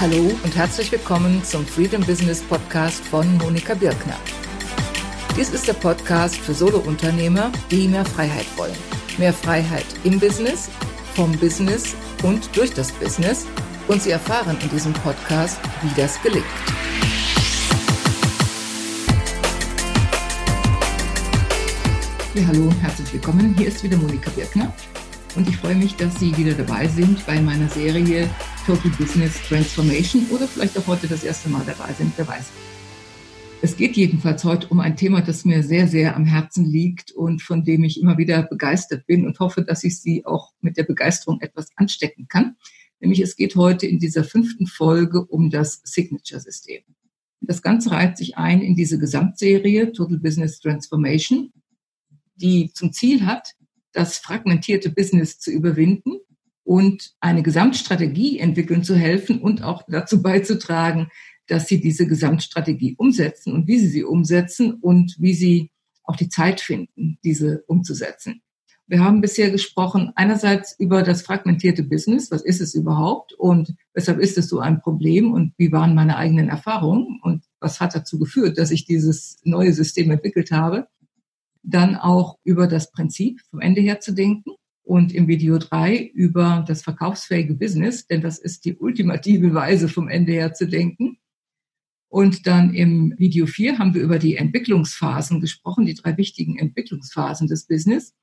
Hallo und herzlich willkommen zum Freedom Business Podcast von Monika Birkner. Dies ist der Podcast für Solounternehmer, die mehr Freiheit wollen. Mehr Freiheit im Business, vom Business und durch das Business. Und Sie erfahren in diesem Podcast, wie das gelingt. Ja, hallo, herzlich willkommen. Hier ist wieder Monika Birkner und ich freue mich, dass Sie wieder dabei sind bei meiner Serie Total Business Transformation oder vielleicht auch heute das erste Mal dabei sind, wer weiß. Es geht jedenfalls heute um ein Thema, das mir sehr, sehr am Herzen liegt und von dem ich immer wieder begeistert bin und hoffe, dass ich Sie auch mit der Begeisterung etwas anstecken kann. Nämlich es geht heute in dieser fünften Folge um das Signature-System. Das Ganze reiht sich ein in diese Gesamtserie Total Business Transformation, die zum Ziel hat, das fragmentierte Business zu überwinden und eine Gesamtstrategie entwickeln zu helfen und auch dazu beizutragen, dass sie diese Gesamtstrategie umsetzen und wie sie sie umsetzen und wie sie auch die Zeit finden, diese umzusetzen. Wir haben bisher gesprochen einerseits über das fragmentierte Business. Was ist es überhaupt und weshalb ist es so ein Problem und wie waren meine eigenen Erfahrungen und was hat dazu geführt, dass ich dieses neue System entwickelt habe dann auch über das Prinzip vom Ende her zu denken und im Video drei über das verkaufsfähige Business, denn das ist die ultimative Weise vom Ende her zu denken. Und dann im Video vier haben wir über die Entwicklungsphasen gesprochen, die drei wichtigen Entwicklungsphasen des Business.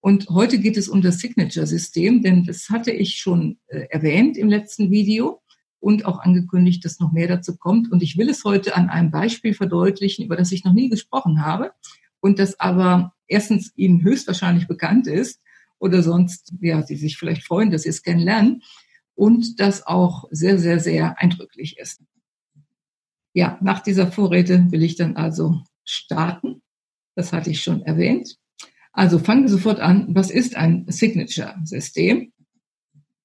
Und heute geht es um das Signature-System, denn das hatte ich schon äh, erwähnt im letzten Video und auch angekündigt, dass noch mehr dazu kommt. Und ich will es heute an einem Beispiel verdeutlichen, über das ich noch nie gesprochen habe und das aber erstens ihnen höchstwahrscheinlich bekannt ist oder sonst, ja, sie sich vielleicht freuen, dass sie es kennenlernen und das auch sehr, sehr, sehr eindrücklich ist. Ja, nach dieser Vorrede will ich dann also starten. Das hatte ich schon erwähnt. Also fangen wir sofort an. Was ist ein Signature-System?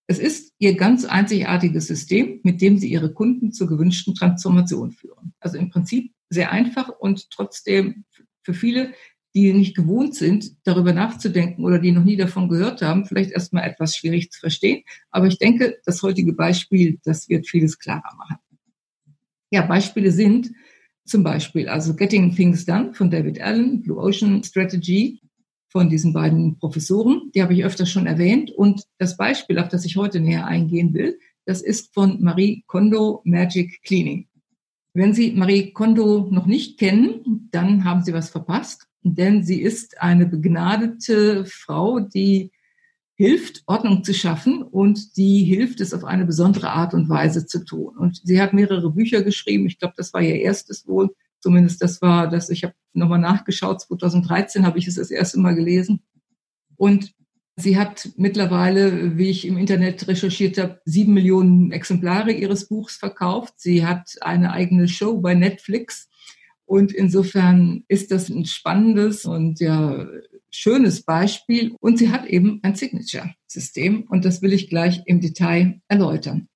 Es ist Ihr ganz einzigartiges System, mit dem Sie Ihre Kunden zur gewünschten Transformation führen. Also im Prinzip sehr einfach und trotzdem für viele, die nicht gewohnt sind, darüber nachzudenken oder die noch nie davon gehört haben, vielleicht erstmal etwas schwierig zu verstehen. Aber ich denke, das heutige Beispiel, das wird vieles klarer machen. Ja, Beispiele sind zum Beispiel also Getting Things Done von David Allen, Blue Ocean Strategy von diesen beiden Professoren, die habe ich öfter schon erwähnt. Und das Beispiel, auf das ich heute näher eingehen will, das ist von Marie Kondo Magic Cleaning. Wenn Sie Marie Kondo noch nicht kennen, dann haben Sie was verpasst, denn sie ist eine begnadete Frau, die hilft, Ordnung zu schaffen und die hilft es auf eine besondere Art und Weise zu tun. Und sie hat mehrere Bücher geschrieben. Ich glaube, das war ihr erstes wohl. Zumindest das war das. Ich habe nochmal nachgeschaut. 2013 habe ich es das erste Mal gelesen. Und Sie hat mittlerweile, wie ich im Internet recherchiert habe, sieben Millionen Exemplare ihres Buchs verkauft. Sie hat eine eigene Show bei Netflix. Und insofern ist das ein spannendes und ja schönes Beispiel. Und sie hat eben ein Signature-System. Und das will ich gleich im Detail erläutern.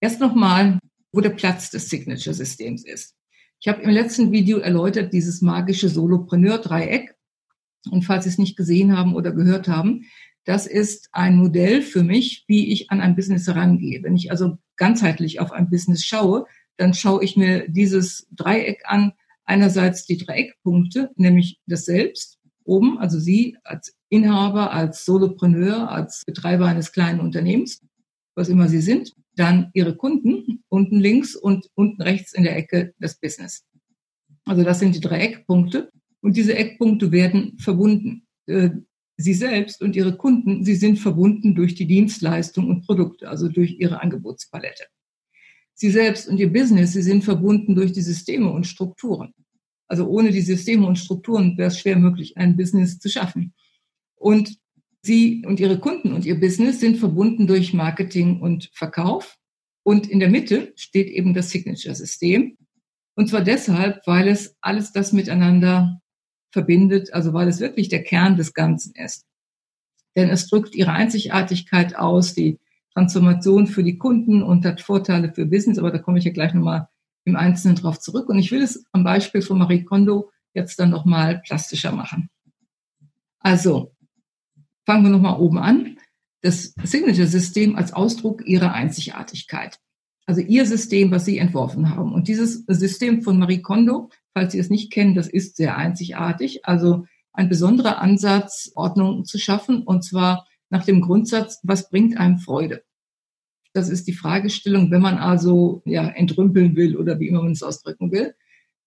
Erst nochmal, wo der Platz des Signature-Systems ist. Ich habe im letzten Video erläutert dieses magische Solopreneur-Dreieck und falls Sie es nicht gesehen haben oder gehört haben, das ist ein Modell für mich, wie ich an ein Business herangehe. Wenn ich also ganzheitlich auf ein Business schaue, dann schaue ich mir dieses Dreieck an. Einerseits die Dreieckpunkte, nämlich das Selbst oben, also Sie als Inhaber, als Solopreneur, als Betreiber eines kleinen Unternehmens, was immer Sie sind. Dann Ihre Kunden unten links und unten rechts in der Ecke das Business. Also das sind die Dreieckpunkte. Und diese Eckpunkte werden verbunden. Äh, sie selbst und ihre Kunden, sie sind verbunden durch die Dienstleistung und Produkte, also durch ihre Angebotspalette. Sie selbst und ihr Business, sie sind verbunden durch die Systeme und Strukturen. Also ohne die Systeme und Strukturen wäre es schwer möglich, ein Business zu schaffen. Und Sie und Ihre Kunden und Ihr Business sind verbunden durch Marketing und Verkauf. Und in der Mitte steht eben das Signature-System. Und zwar deshalb, weil es alles das miteinander verbindet, also weil es wirklich der Kern des Ganzen ist. Denn es drückt ihre Einzigartigkeit aus, die Transformation für die Kunden und hat Vorteile für Business, aber da komme ich ja gleich nochmal im Einzelnen drauf zurück. Und ich will es am Beispiel von Marie Kondo jetzt dann nochmal plastischer machen. Also, fangen wir nochmal oben an. Das Signature-System als Ausdruck ihrer Einzigartigkeit. Also ihr System, was Sie entworfen haben. Und dieses System von Marie Kondo, falls Sie es nicht kennen, das ist sehr einzigartig. Also ein besonderer Ansatz, Ordnung zu schaffen. Und zwar nach dem Grundsatz, was bringt einem Freude? Das ist die Fragestellung, wenn man also ja entrümpeln will oder wie immer man es ausdrücken will.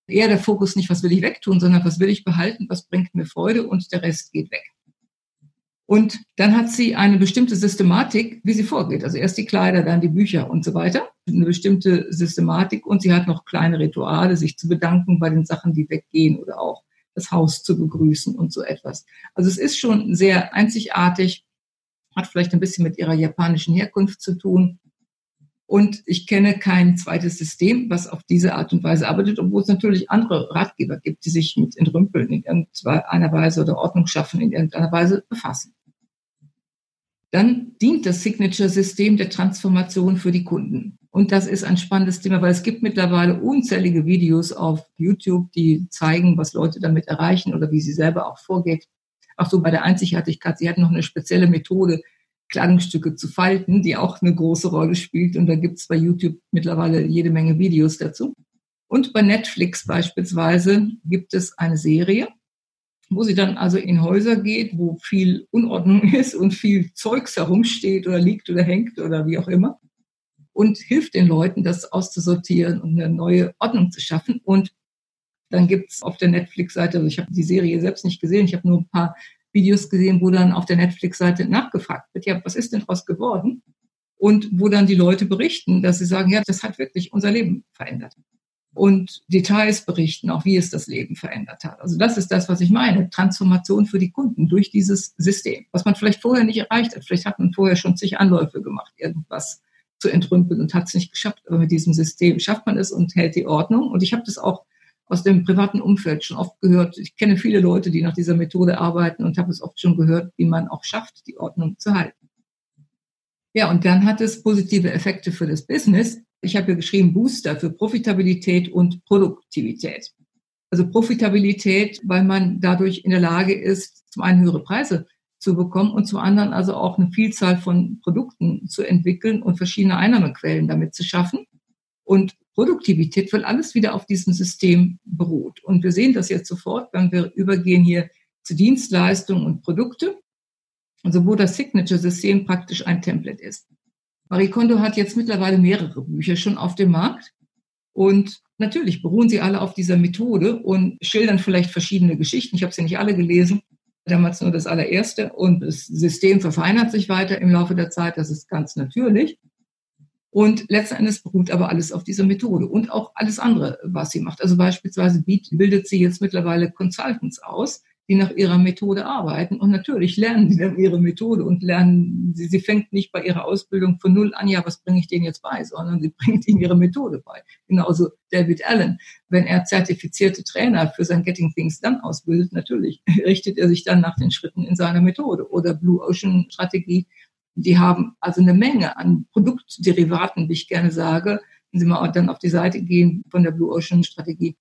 Eher der Fokus nicht, was will ich wegtun, sondern was will ich behalten, was bringt mir Freude und der Rest geht weg. Und dann hat sie eine bestimmte Systematik, wie sie vorgeht. Also erst die Kleider, dann die Bücher und so weiter. Eine bestimmte Systematik und sie hat noch kleine Rituale, sich zu bedanken bei den Sachen, die weggehen oder auch das Haus zu begrüßen und so etwas. Also es ist schon sehr einzigartig, hat vielleicht ein bisschen mit ihrer japanischen Herkunft zu tun. Und ich kenne kein zweites System, was auf diese Art und Weise arbeitet, obwohl es natürlich andere Ratgeber gibt, die sich mit Entrümpeln in irgendeiner Weise oder Ordnung schaffen in irgendeiner Weise befassen dann dient das Signature-System der Transformation für die Kunden. Und das ist ein spannendes Thema, weil es gibt mittlerweile unzählige Videos auf YouTube, die zeigen, was Leute damit erreichen oder wie sie selber auch vorgeht. Auch so bei der Einzigartigkeit. Sie hat noch eine spezielle Methode, Kleidungsstücke zu falten, die auch eine große Rolle spielt. Und da gibt es bei YouTube mittlerweile jede Menge Videos dazu. Und bei Netflix beispielsweise gibt es eine Serie, wo sie dann also in Häuser geht, wo viel Unordnung ist und viel Zeugs herumsteht oder liegt oder hängt oder wie auch immer und hilft den Leuten, das auszusortieren und eine neue Ordnung zu schaffen. Und dann gibt's auf der Netflix-Seite, also ich habe die Serie selbst nicht gesehen, ich habe nur ein paar Videos gesehen, wo dann auf der Netflix-Seite nachgefragt wird, ja, was ist denn daraus geworden? Und wo dann die Leute berichten, dass sie sagen, ja, das hat wirklich unser Leben verändert und Details berichten, auch wie es das Leben verändert hat. Also das ist das, was ich meine. Transformation für die Kunden durch dieses System, was man vielleicht vorher nicht erreicht hat. Vielleicht hat man vorher schon zig Anläufe gemacht, irgendwas zu entrümpeln und hat es nicht geschafft. Aber mit diesem System schafft man es und hält die Ordnung. Und ich habe das auch aus dem privaten Umfeld schon oft gehört. Ich kenne viele Leute, die nach dieser Methode arbeiten und habe es oft schon gehört, wie man auch schafft, die Ordnung zu halten. Ja, und dann hat es positive Effekte für das Business, ich habe ja geschrieben Booster für Profitabilität und Produktivität. Also Profitabilität, weil man dadurch in der Lage ist, zum einen höhere Preise zu bekommen und zum anderen also auch eine Vielzahl von Produkten zu entwickeln und verschiedene Einnahmequellen damit zu schaffen. Und Produktivität, weil alles wieder auf diesem System beruht. Und wir sehen das jetzt sofort, wenn wir übergehen hier zu Dienstleistungen und Produkte, also wo das Signature-System praktisch ein Template ist. Marie Kondo hat jetzt mittlerweile mehrere Bücher schon auf dem Markt. Und natürlich beruhen sie alle auf dieser Methode und schildern vielleicht verschiedene Geschichten. Ich habe sie nicht alle gelesen, damals nur das allererste. Und das System verfeinert sich weiter im Laufe der Zeit. Das ist ganz natürlich. Und letzten Endes beruht aber alles auf dieser Methode und auch alles andere, was sie macht. Also beispielsweise bildet sie jetzt mittlerweile Consultants aus, die nach ihrer Methode arbeiten. Und natürlich lernen sie dann ihre Methode und lernen, sie, sie fängt nicht bei ihrer Ausbildung von null an, ja, was bringe ich denen jetzt bei, sondern sie bringt ihnen ihre Methode bei. Genauso David Allen. Wenn er zertifizierte Trainer für sein Getting Things Done ausbildet, natürlich richtet er sich dann nach den Schritten in seiner Methode. Oder Blue Ocean Strategie. Die haben also eine Menge an Produktderivaten, wie ich gerne sage. Wenn Sie mal dann auf die Seite gehen von der Blue Ocean Strategie,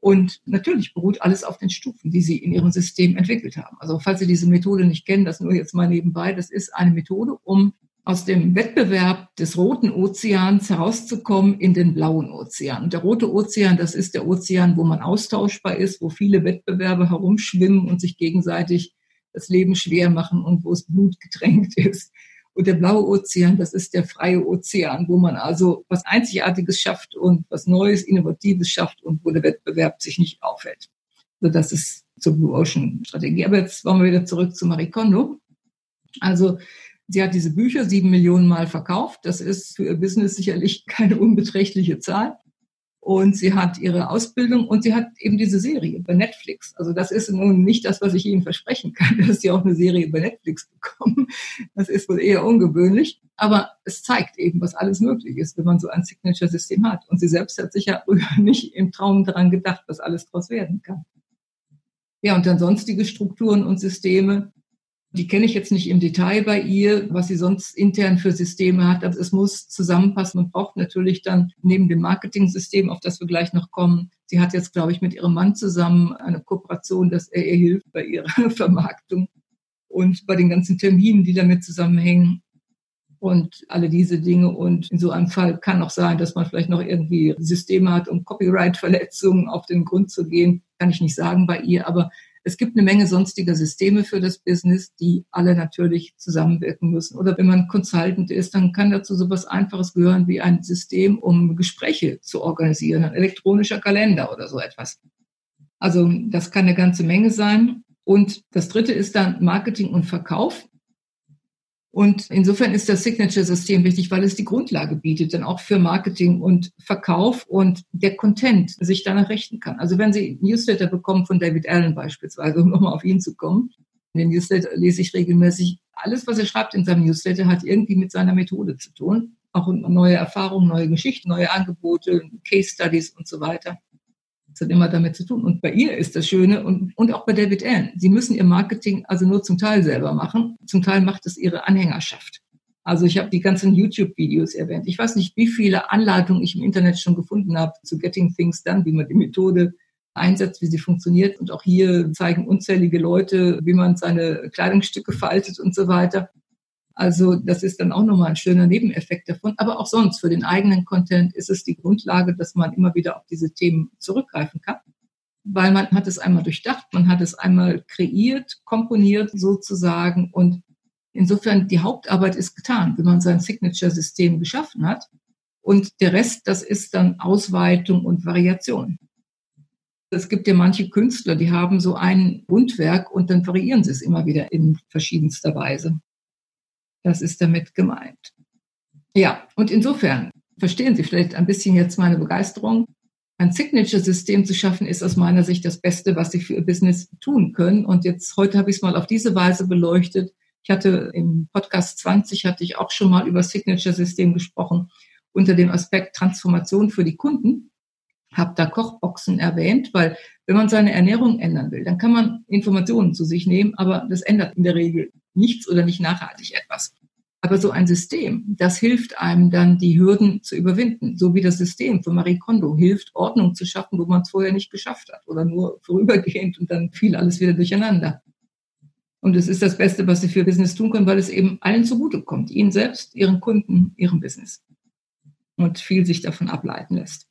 und natürlich beruht alles auf den Stufen, die Sie in Ihrem System entwickelt haben. Also falls Sie diese Methode nicht kennen, das nur jetzt mal nebenbei, das ist eine Methode, um aus dem Wettbewerb des roten Ozeans herauszukommen in den blauen Ozean. Und der rote Ozean, das ist der Ozean, wo man austauschbar ist, wo viele Wettbewerbe herumschwimmen und sich gegenseitig das Leben schwer machen und wo es blutgetränkt ist. Und der blaue Ozean, das ist der freie Ozean, wo man also was Einzigartiges schafft und was Neues, Innovatives schafft und wo der Wettbewerb sich nicht aufhält. Also das ist zur Blue Ocean Strategie. Aber jetzt wollen wir wieder zurück zu Marie Kondo. Also sie hat diese Bücher sieben Millionen Mal verkauft. Das ist für ihr Business sicherlich keine unbeträchtliche Zahl und sie hat ihre Ausbildung und sie hat eben diese Serie bei Netflix. Also das ist nun nicht das, was ich Ihnen versprechen kann, dass Sie auch eine Serie bei Netflix bekommen. Das ist wohl eher ungewöhnlich. Aber es zeigt eben, was alles möglich ist, wenn man so ein Signature-System hat. Und sie selbst hat sich ja früher nicht im Traum daran gedacht, was alles daraus werden kann. Ja, und dann sonstige Strukturen und Systeme, die kenne ich jetzt nicht im Detail bei ihr, was sie sonst intern für Systeme hat, aber es muss zusammenpassen. Man braucht natürlich dann neben dem Marketing-System, auf das wir gleich noch kommen, sie hat jetzt, glaube ich, mit ihrem Mann zusammen eine Kooperation, dass er ihr hilft bei ihrer Vermarktung und bei den ganzen Terminen, die damit zusammenhängen. und alle diese Dinge. Und in so einem Fall kann auch sein, dass man vielleicht noch irgendwie Systeme hat, um Copyright-Verletzungen auf den Grund zu gehen. Kann ich nicht sagen bei ihr, aber es gibt eine Menge sonstiger Systeme für das Business, die alle natürlich zusammenwirken müssen. Oder wenn man Consultant ist, dann kann dazu sowas Einfaches gehören wie ein System, um Gespräche zu organisieren, ein elektronischer Kalender oder so etwas. Also das kann eine ganze Menge sein. Und das dritte ist dann Marketing und Verkauf. Und insofern ist das Signature-System wichtig, weil es die Grundlage bietet, dann auch für Marketing und Verkauf und der Content sich danach richten kann. Also wenn Sie Newsletter bekommen von David Allen beispielsweise, um nochmal auf ihn zu kommen, den Newsletter lese ich regelmäßig, alles, was er schreibt in seinem Newsletter, hat irgendwie mit seiner Methode zu tun. Auch neue Erfahrungen, neue Geschichten, neue Angebote, Case Studies und so weiter. Das hat immer damit zu tun. Und bei ihr ist das Schöne und, und auch bei David Allen. Sie müssen ihr Marketing also nur zum Teil selber machen. Zum Teil macht es ihre Anhängerschaft. Also ich habe die ganzen YouTube-Videos erwähnt. Ich weiß nicht, wie viele Anleitungen ich im Internet schon gefunden habe zu Getting Things Done, wie man die Methode einsetzt, wie sie funktioniert. Und auch hier zeigen unzählige Leute, wie man seine Kleidungsstücke faltet und so weiter. Also das ist dann auch nochmal ein schöner Nebeneffekt davon. Aber auch sonst für den eigenen Content ist es die Grundlage, dass man immer wieder auf diese Themen zurückgreifen kann. Weil man hat es einmal durchdacht, man hat es einmal kreiert, komponiert sozusagen und insofern die Hauptarbeit ist getan, wenn man sein Signature-System geschaffen hat. Und der Rest, das ist dann Ausweitung und Variation. Es gibt ja manche Künstler, die haben so ein Grundwerk und dann variieren sie es immer wieder in verschiedenster Weise. Das ist damit gemeint. Ja, und insofern verstehen Sie vielleicht ein bisschen jetzt meine Begeisterung. Ein Signature-System zu schaffen, ist aus meiner Sicht das Beste, was Sie für Ihr Business tun können. Und jetzt heute habe ich es mal auf diese Weise beleuchtet. Ich hatte im Podcast 20 hatte ich auch schon mal über Signature-System gesprochen unter dem Aspekt Transformation für die Kunden. Habe da Kochboxen erwähnt, weil wenn man seine Ernährung ändern will, dann kann man Informationen zu sich nehmen, aber das ändert in der Regel nichts oder nicht nachhaltig etwas. Aber so ein System, das hilft einem dann, die Hürden zu überwinden. So wie das System von Marie Kondo hilft, Ordnung zu schaffen, wo man es vorher nicht geschafft hat oder nur vorübergehend und dann fiel alles wieder durcheinander. Und es ist das Beste, was Sie für Business tun können, weil es eben allen zugutekommt. Ihnen selbst, Ihren Kunden, Ihrem Business. Und viel sich davon ableiten lässt.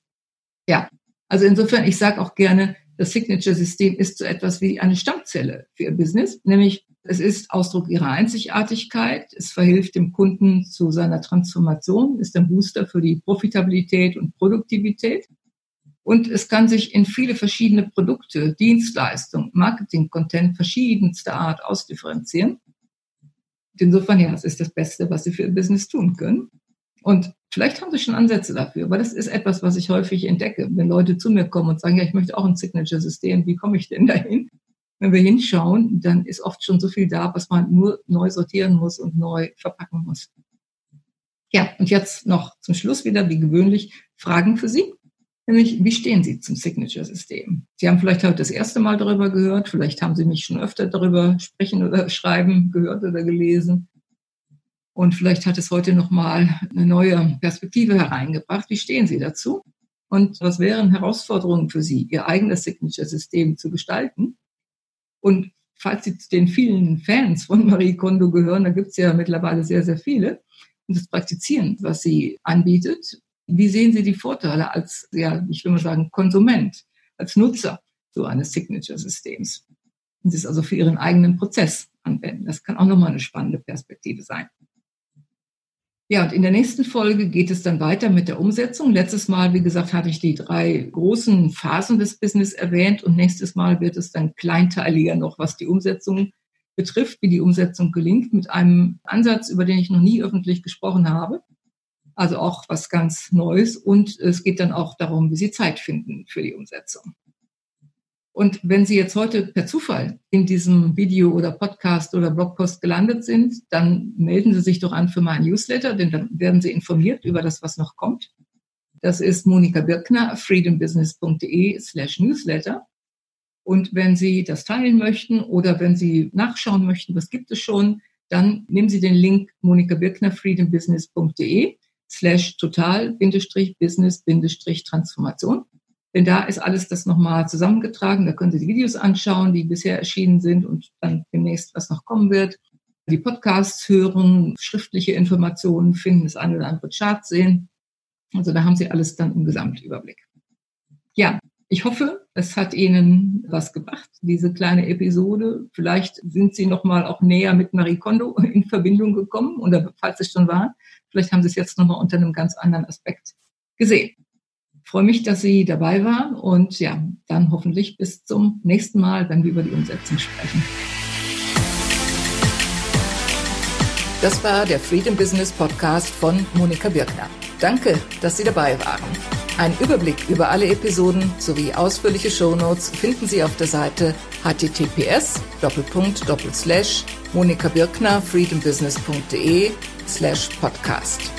Ja, also insofern, ich sage auch gerne, das Signature-System ist so etwas wie eine Stammzelle für Ihr Business, nämlich es ist Ausdruck ihrer Einzigartigkeit. Es verhilft dem Kunden zu seiner Transformation, ist ein Booster für die Profitabilität und Produktivität. Und es kann sich in viele verschiedene Produkte, Dienstleistungen, Marketing-Content verschiedenster Art ausdifferenzieren. Insofern, ja, es ist das Beste, was Sie für Ihr Business tun können. Und vielleicht haben Sie schon Ansätze dafür, weil das ist etwas, was ich häufig entdecke, wenn Leute zu mir kommen und sagen, ja, ich möchte auch ein Signature-System, wie komme ich denn dahin? wenn wir hinschauen, dann ist oft schon so viel da, was man nur neu sortieren muss und neu verpacken muss. Ja, und jetzt noch zum Schluss wieder, wie gewöhnlich, Fragen für Sie. Nämlich, wie stehen Sie zum Signature-System? Sie haben vielleicht heute das erste Mal darüber gehört, vielleicht haben Sie mich schon öfter darüber sprechen oder schreiben gehört oder gelesen. Und vielleicht hat es heute nochmal eine neue Perspektive hereingebracht. Wie stehen Sie dazu? Und was wären Herausforderungen für Sie, Ihr eigenes Signature-System zu gestalten? Und falls Sie zu den vielen Fans von Marie Kondo gehören, da gibt es ja mittlerweile sehr, sehr viele, und das praktizieren, was sie anbietet, wie sehen Sie die Vorteile als, ja, ich will mal sagen, Konsument, als Nutzer so eines Signature-Systems? Und das also für Ihren eigenen Prozess anwenden. Das kann auch nochmal eine spannende Perspektive sein. Ja, und in der nächsten Folge geht es dann weiter mit der Umsetzung. Letztes Mal, wie gesagt, hatte ich die drei großen Phasen des Business erwähnt und nächstes Mal wird es dann kleinteiliger noch, was die Umsetzung betrifft, wie die Umsetzung gelingt, mit einem Ansatz, über den ich noch nie öffentlich gesprochen habe. Also auch was ganz Neues. Und es geht dann auch darum, wie Sie Zeit finden für die Umsetzung. Und wenn Sie jetzt heute per Zufall in diesem Video oder Podcast oder Blogpost gelandet sind, dann melden Sie sich doch an für meinen Newsletter, denn dann werden Sie informiert über das, was noch kommt. Das ist Monika Birkner, freedombusiness.de slash newsletter. Und wenn Sie das teilen möchten oder wenn Sie nachschauen möchten, was gibt es schon, dann nehmen Sie den Link Monika Birkner, freedombusiness.de slash total-business-transformation. Denn da ist alles das nochmal zusammengetragen. Da können Sie die Videos anschauen, die bisher erschienen sind und dann demnächst was noch kommen wird. die Podcasts hören, schriftliche Informationen finden, das eine oder andere Chart sehen. Also da haben Sie alles dann im Gesamtüberblick. Ja, ich hoffe, es hat Ihnen was gebracht, diese kleine Episode. Vielleicht sind Sie noch mal auch näher mit Marie Kondo in Verbindung gekommen oder falls es schon war, vielleicht haben Sie es jetzt noch mal unter einem ganz anderen Aspekt gesehen. Freue mich, dass Sie dabei waren und ja, dann hoffentlich bis zum nächsten Mal, wenn wir über die Umsetzung sprechen. Das war der Freedom Business Podcast von Monika Birkner. Danke, dass Sie dabei waren. Ein Überblick über alle Episoden sowie ausführliche Shownotes finden Sie auf der Seite https monikabirkner freedombusiness.de slash podcast.